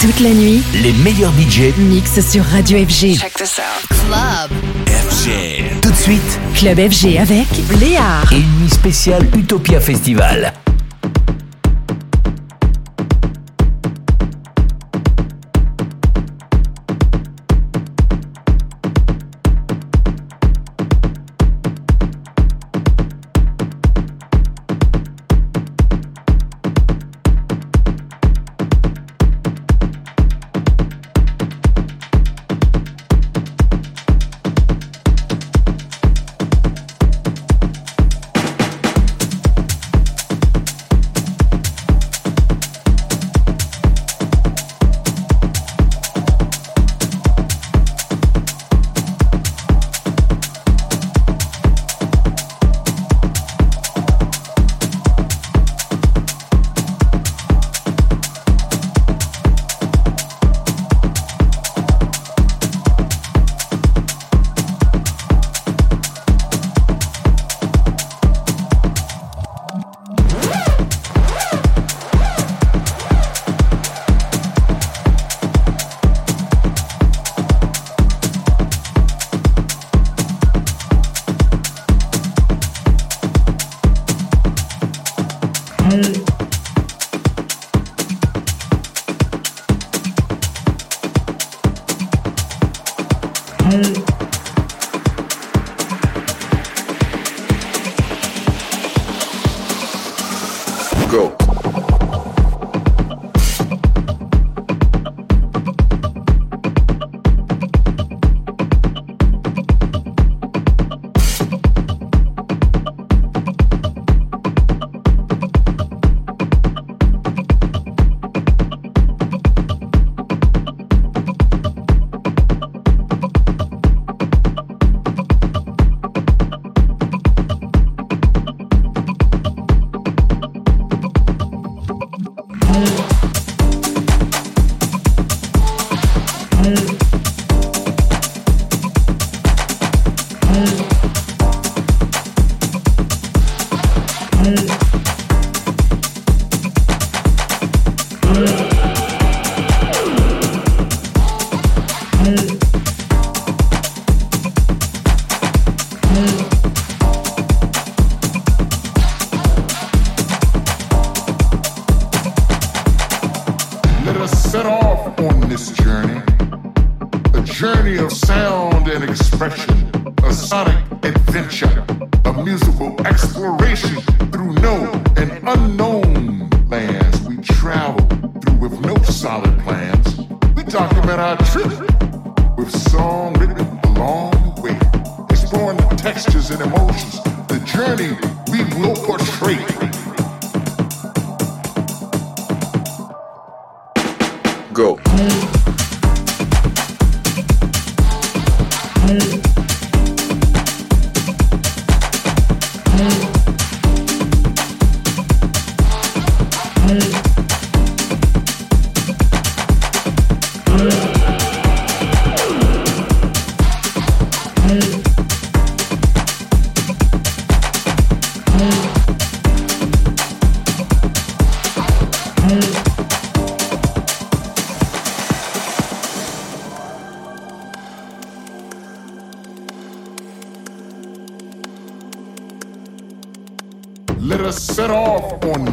Toute la nuit, les meilleurs budgets mixent sur Radio FG. Check this out. Club FG. Tout de suite, Club FG avec Léard. et une nuit spéciale Utopia Festival.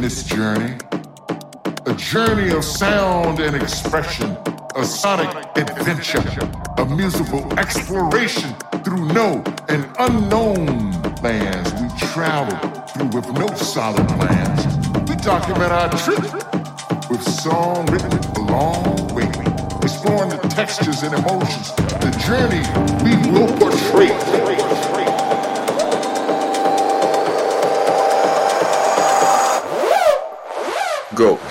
This journey. A journey of sound and expression. A sonic adventure. A musical exploration through known and unknown lands we travel through with no solid plans. We document our trip with song written along way. Exploring the textures and emotions. The journey we will portray. Go.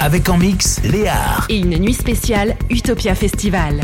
Avec en mix Léa. Et une nuit spéciale Utopia Festival.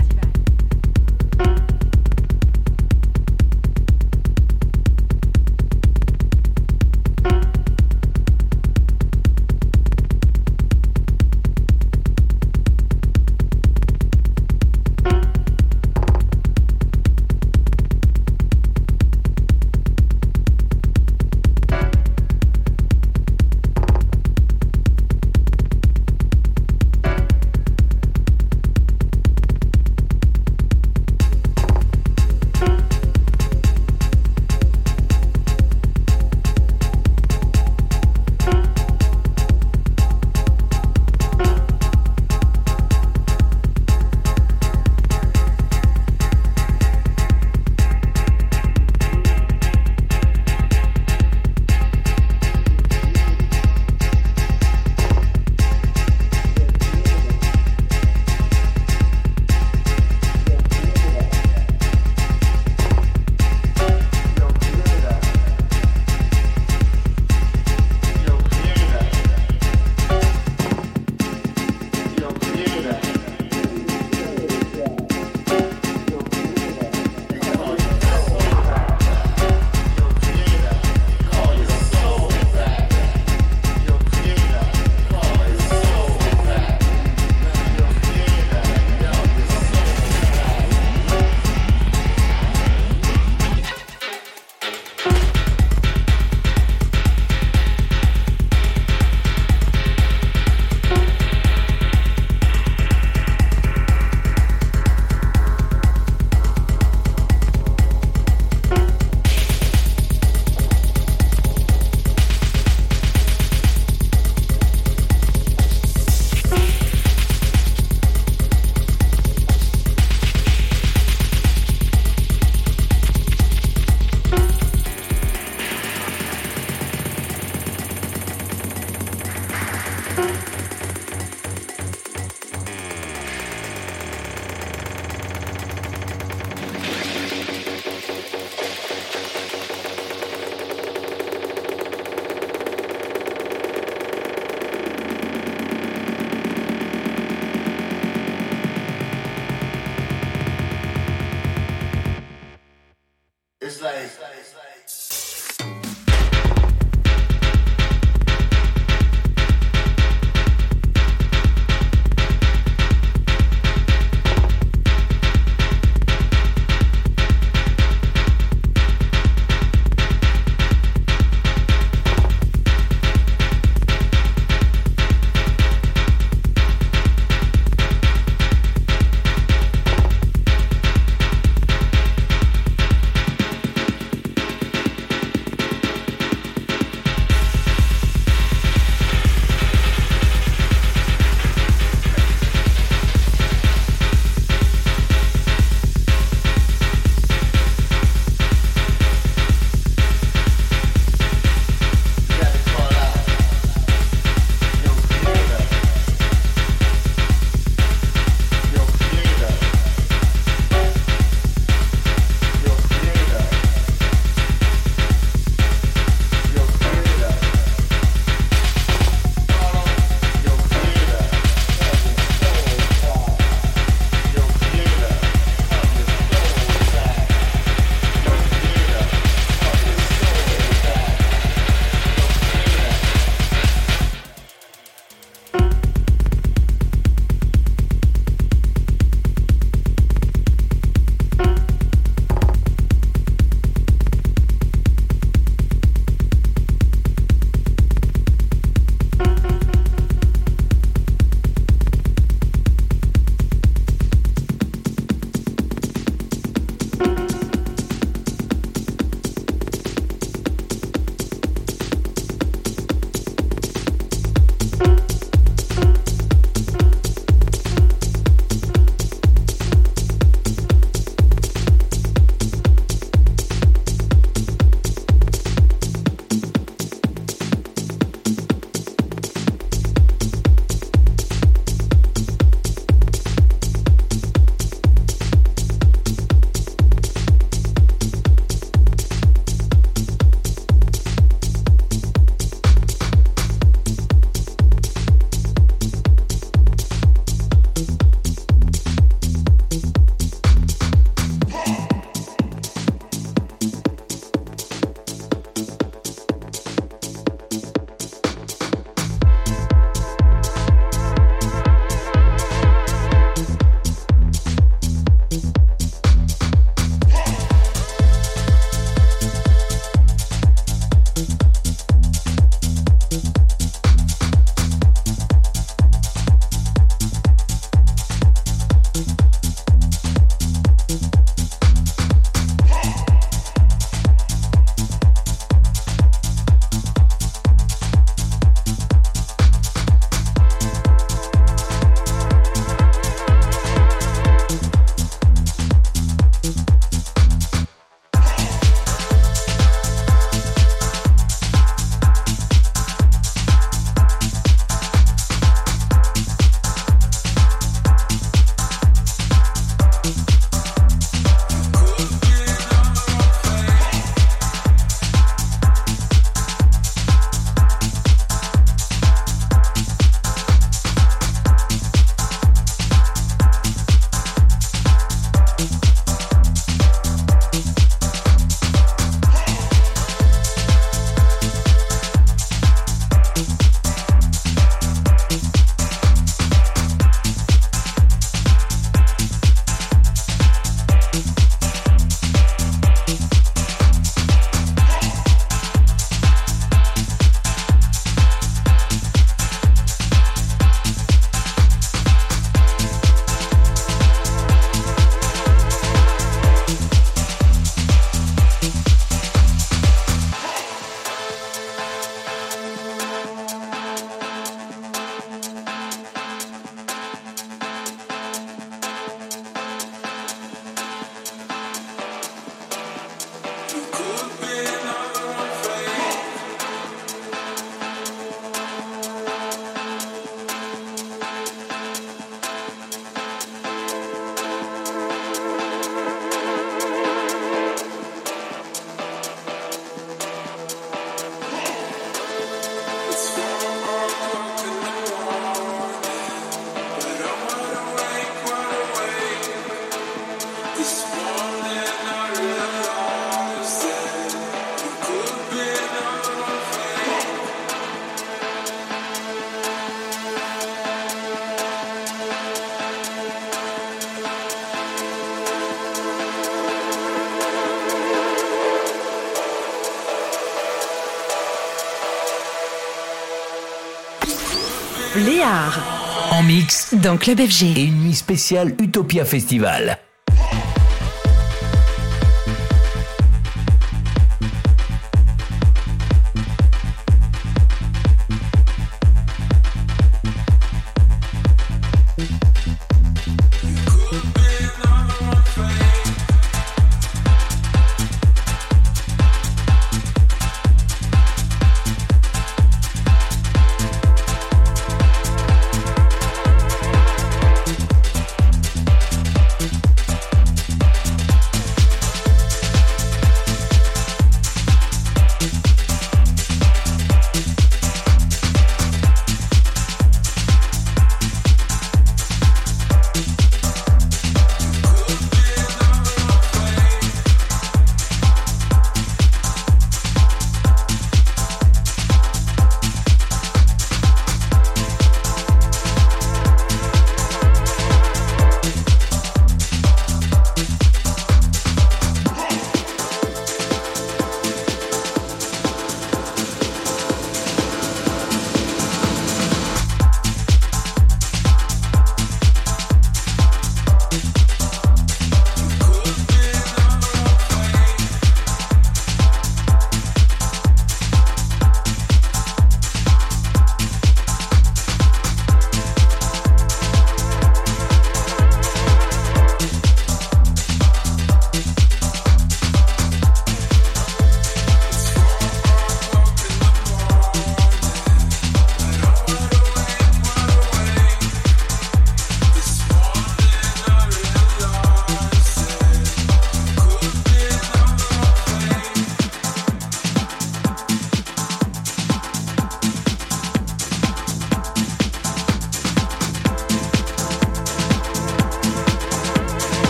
En mix dans Club FG. Et une nuit spéciale Utopia Festival.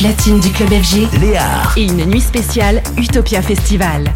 Platine du club FG. Léa. Et une nuit spéciale Utopia Festival.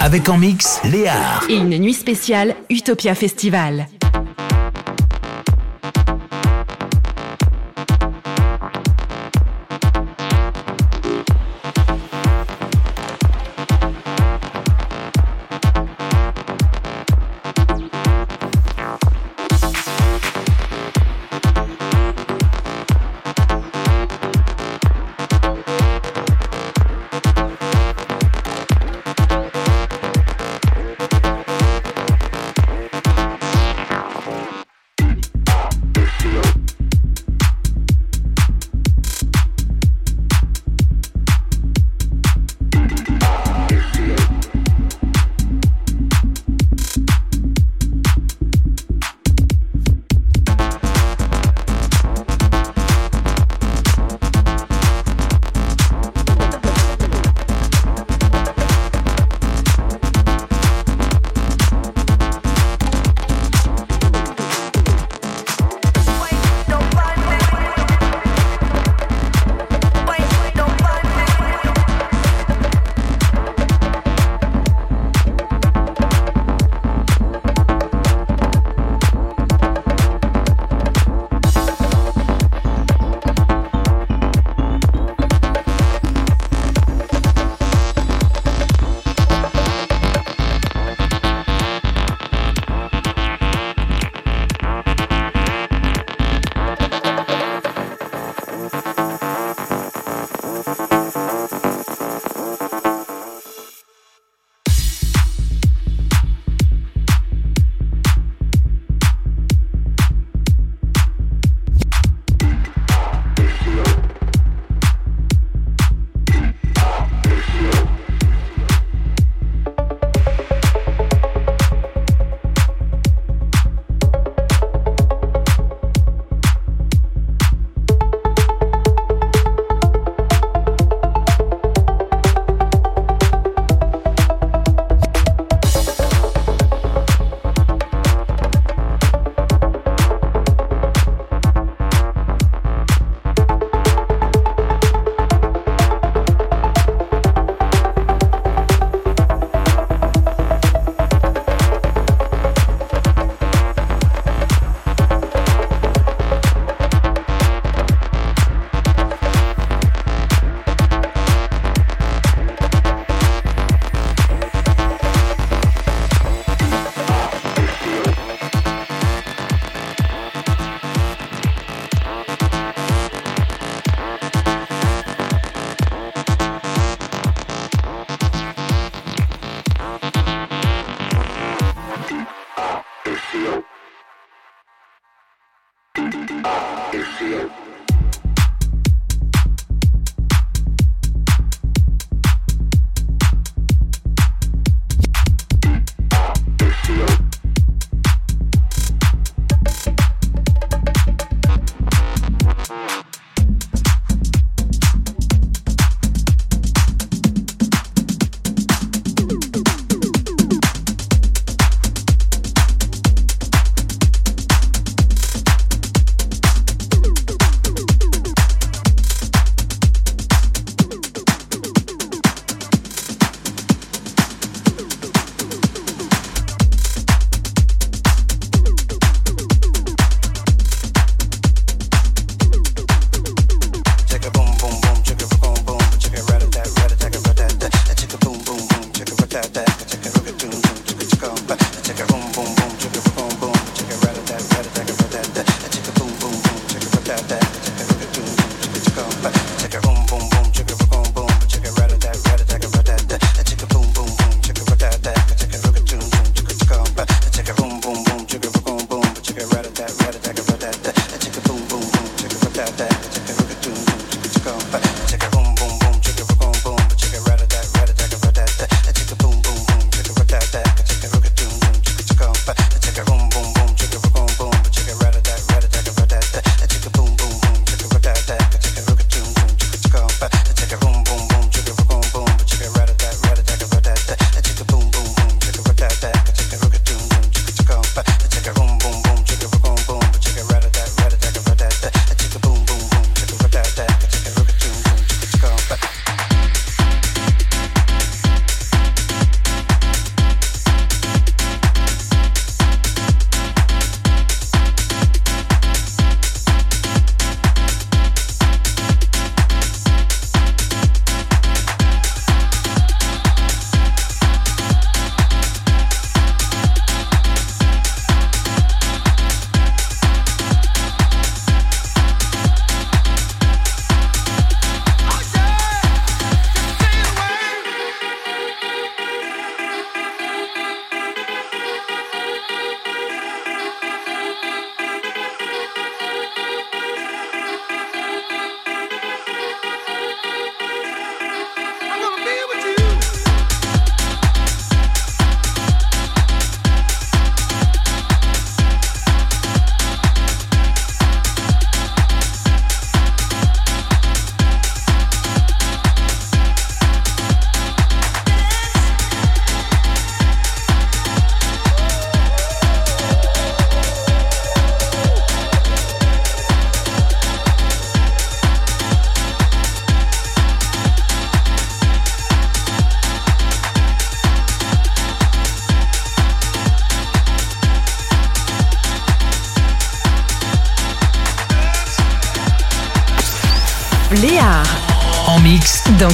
Avec en mix Léa. Et une nuit spéciale Utopia Festival.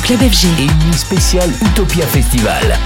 Club FG. Et une spéciale Utopia Festival.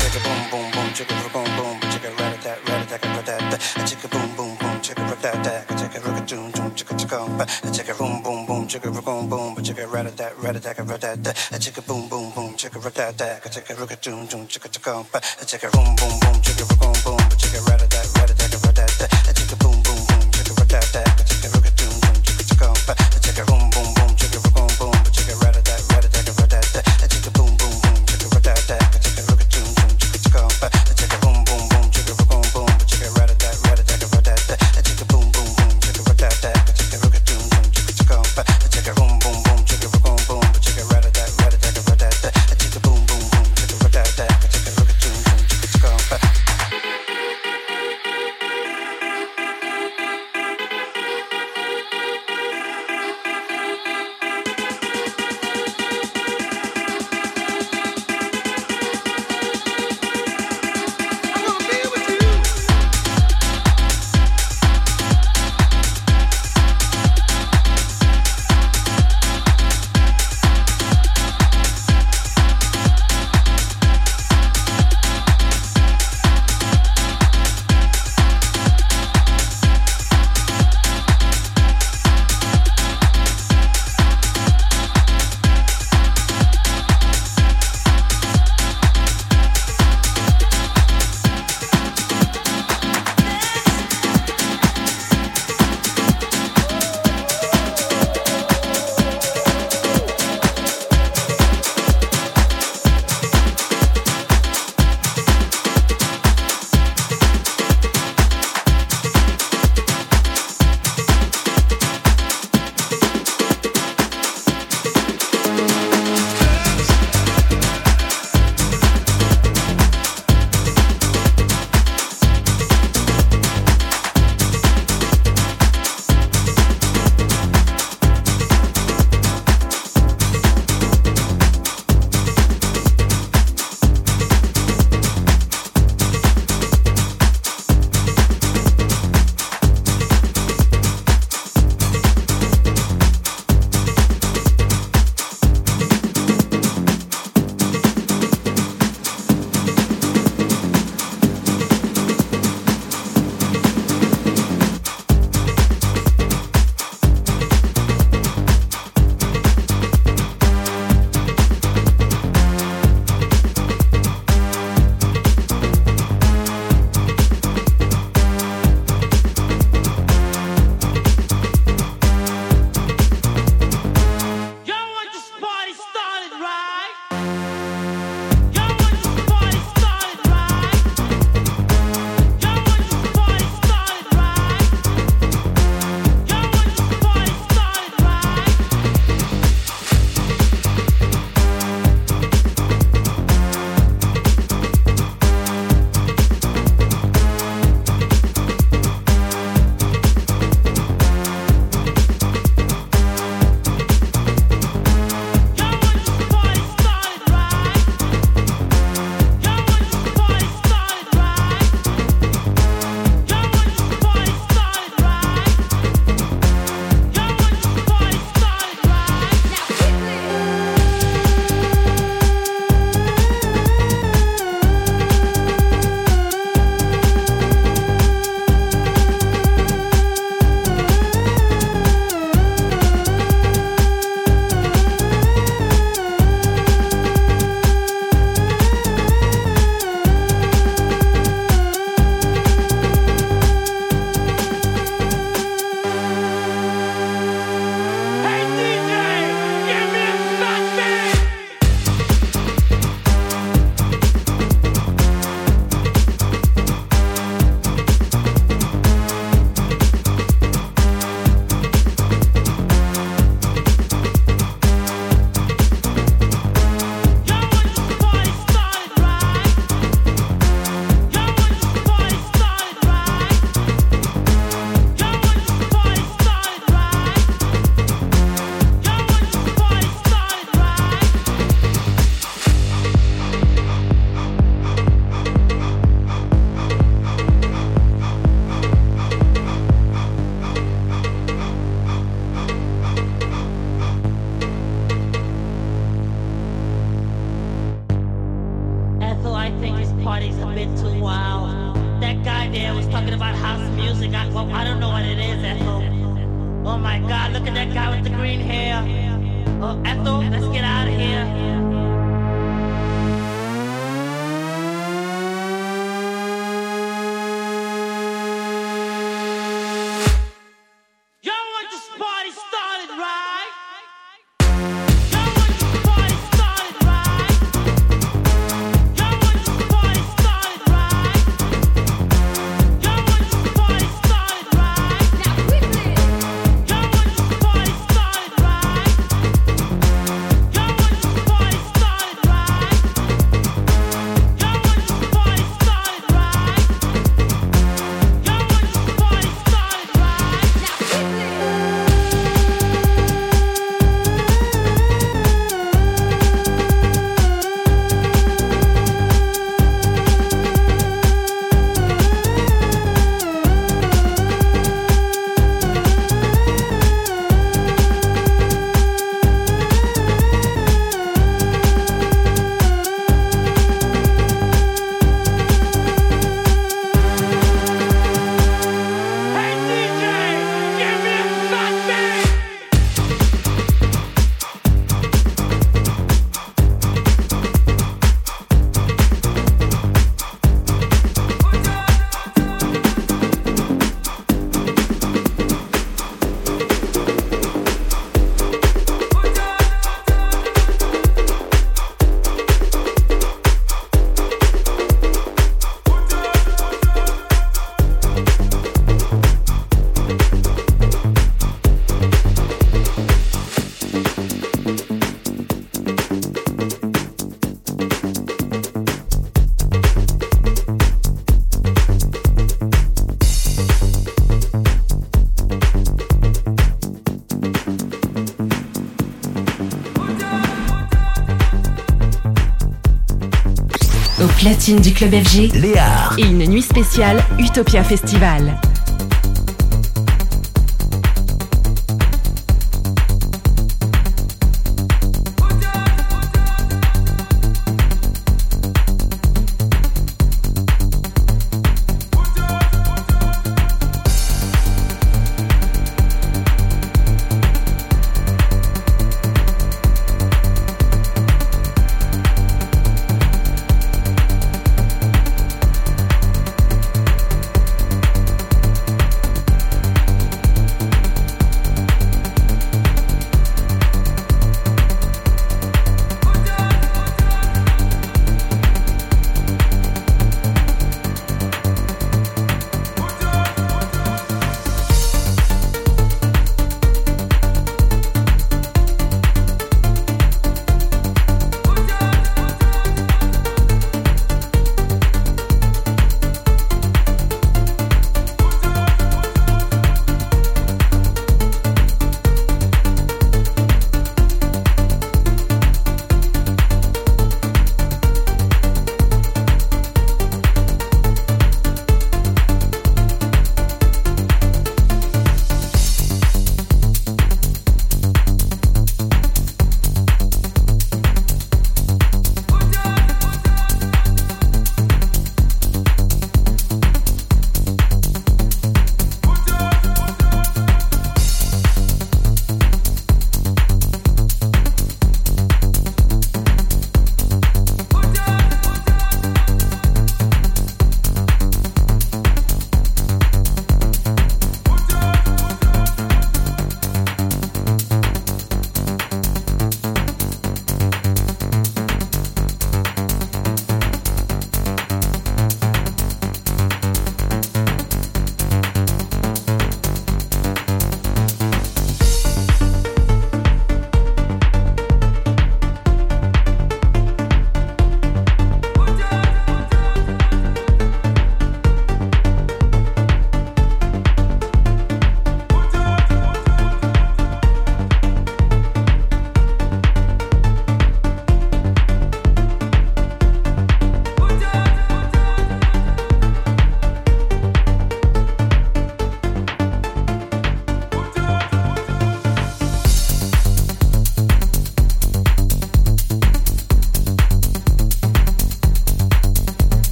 Du Club FG, Léa. Et une nuit spéciale Utopia Festival.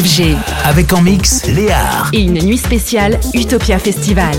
FG. Avec en mix Léard. Et une nuit spéciale Utopia Festival.